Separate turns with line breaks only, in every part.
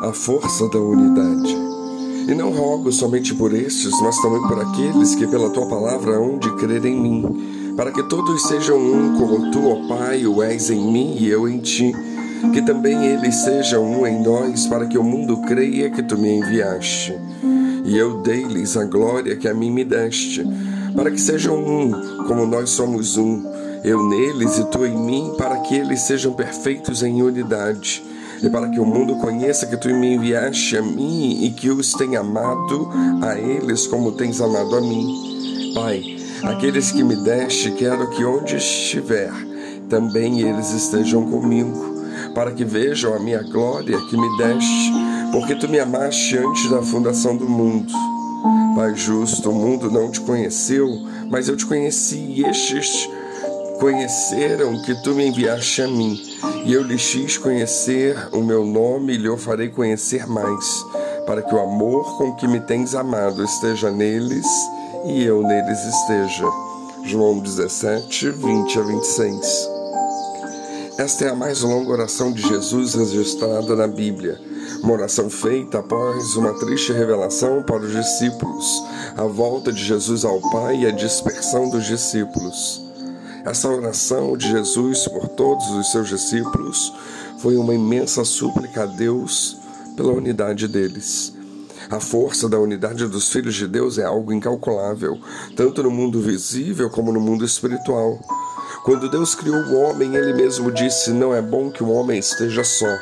a força da unidade. E não rogo somente por estes, mas também por aqueles que pela tua palavra hão de crer em mim, para que todos sejam um, como tu, ó Pai, o és em mim e eu em ti, que também eles sejam um em nós, para que o mundo creia que tu me enviaste. E eu dei-lhes a glória que a mim me deste, para que sejam um, como nós somos um, eu neles e tu em mim, para que eles sejam perfeitos em unidade e para que o mundo conheça que tu me enviaste a mim e que os tenha amado a eles como tens amado a mim. Pai, aqueles que me deste, quero que onde estiver, também eles estejam comigo, para que vejam a minha glória que me deste, porque tu me amaste antes da fundação do mundo. Pai justo, o mundo não te conheceu, mas eu te conheci e estes conheceram que tu me enviaste a mim, e eu lhes fiz conhecer o meu nome e lhe farei conhecer mais, para que o amor com que me tens amado esteja neles e eu neles esteja. João 17, 20 a 26. Esta é a mais longa oração de Jesus registrada na Bíblia. Uma oração feita após uma triste revelação para os discípulos, a volta de Jesus ao Pai e a dispersão dos discípulos. Essa oração de Jesus por todos os seus discípulos foi uma imensa súplica a Deus pela unidade deles. A força da unidade dos filhos de Deus é algo incalculável, tanto no mundo visível como no mundo espiritual. Quando Deus criou o homem, ele mesmo disse: Não é bom que o homem esteja só.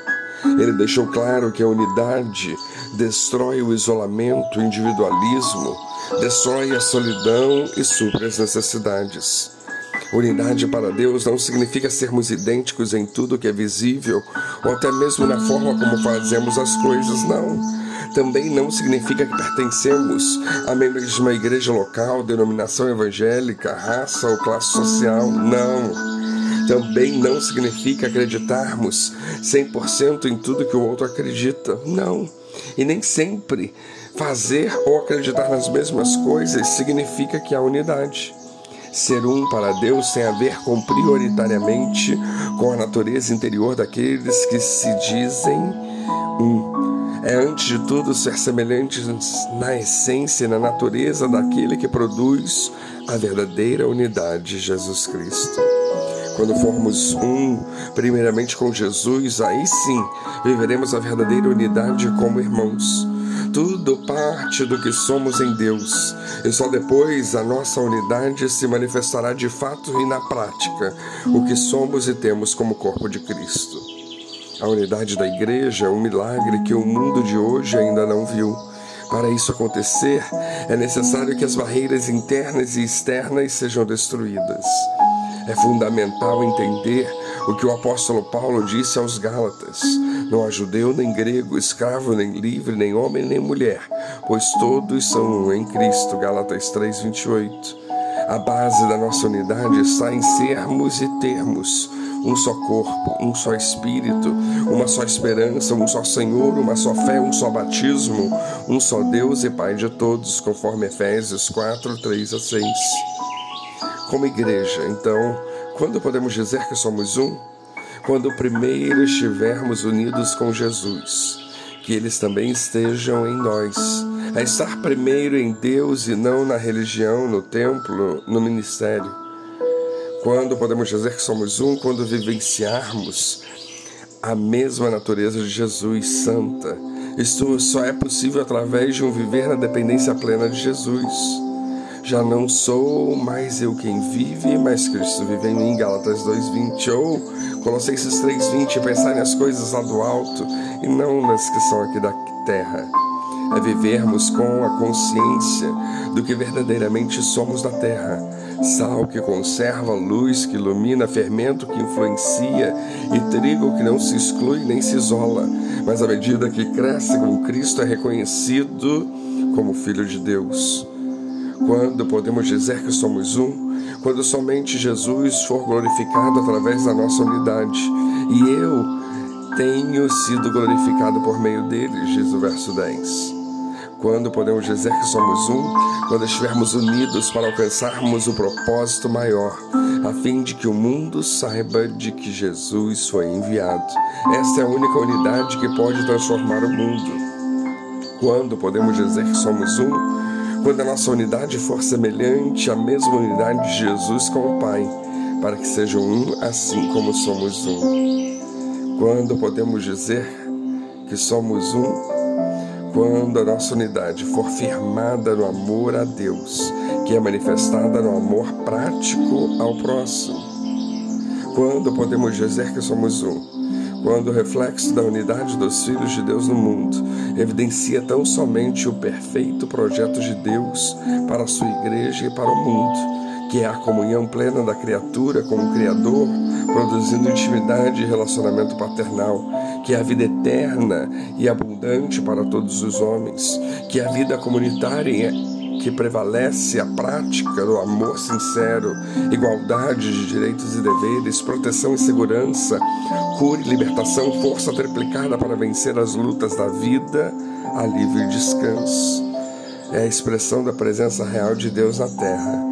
Ele deixou claro que a unidade destrói o isolamento, o individualismo, destrói a solidão e supre as necessidades. Unidade para Deus não significa sermos idênticos em tudo que é visível ou até mesmo na forma como fazemos as coisas, não. Também não significa que pertencemos à mesma igreja local, denominação evangélica, raça ou classe social, não. Também não significa acreditarmos 100% em tudo que o outro acredita, não. E nem sempre fazer ou acreditar nas mesmas coisas significa que há unidade. Ser um para Deus tem a ver com prioritariamente com a natureza interior daqueles que se dizem um. É antes de tudo ser semelhantes na essência e na natureza daquele que produz a verdadeira unidade, Jesus Cristo. Quando formos um, primeiramente com Jesus, aí sim viveremos a verdadeira unidade como irmãos. Tudo parte do que somos em Deus, e só depois a nossa unidade se manifestará de fato e na prática o que somos e temos como corpo de Cristo. A unidade da igreja é um milagre que o mundo de hoje ainda não viu. Para isso acontecer, é necessário que as barreiras internas e externas sejam destruídas. É fundamental entender o que o apóstolo Paulo disse aos Gálatas: Não há judeu nem grego, escravo nem livre, nem homem nem mulher, pois todos são um em Cristo. Gálatas 3:28. A base da nossa unidade está em sermos e termos um só corpo, um só espírito, uma só esperança, um só Senhor, uma só fé, um só batismo, um só Deus e Pai de todos, conforme Efésios 4, 3 a 6. Como igreja, então, quando podemos dizer que somos um? Quando primeiro estivermos unidos com Jesus, que eles também estejam em nós. É estar primeiro em Deus e não na religião, no templo, no ministério. Quando podemos dizer que somos um? Quando vivenciarmos a mesma natureza de Jesus, santa. Isto só é possível através de um viver na dependência plena de Jesus. Já não sou mais eu quem vive, mas Cristo vive em mim. Gálatas 2:20 ou Colossenses 3:20, pensar nas coisas lá do alto e não nas que são aqui da terra. É vivermos com a consciência do que verdadeiramente somos da terra. Sal que conserva, luz que ilumina, fermento que influencia e trigo que não se exclui nem se isola, mas à medida que cresce com Cristo é reconhecido como Filho de Deus. Quando podemos dizer que somos um? Quando somente Jesus for glorificado através da nossa unidade. E eu tenho sido glorificado por meio deles, diz o verso 10. Quando podemos dizer que somos um? Quando estivermos unidos para alcançarmos o propósito maior, a fim de que o mundo saiba de que Jesus foi enviado. Esta é a única unidade que pode transformar o mundo. Quando podemos dizer que somos um? Quando a nossa unidade for semelhante à mesma unidade de Jesus com o Pai, para que sejam um assim como somos um. Quando podemos dizer que somos um? Quando a nossa unidade for firmada no amor a Deus, que é manifestada no amor prático ao próximo. Quando podemos dizer que somos um? Quando o reflexo da unidade dos filhos de Deus no mundo evidencia tão somente o perfeito projeto de Deus para a sua igreja e para o mundo que é a comunhão plena da criatura com o Criador, produzindo intimidade e relacionamento paternal, que é a vida eterna e abundante para todos os homens, que é a vida comunitária que prevalece a prática do amor sincero, igualdade de direitos e deveres, proteção e segurança, cura e libertação, força triplicada para vencer as lutas da vida, alívio e descanso. É a expressão da presença real de Deus na terra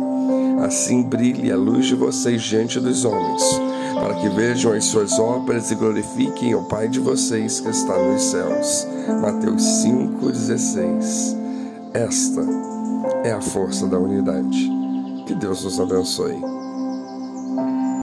Assim brilhe a luz de vocês diante dos homens, para que vejam as suas obras e glorifiquem o Pai de vocês que está nos céus. Mateus 5,16. Esta é a força da unidade. Que Deus nos abençoe.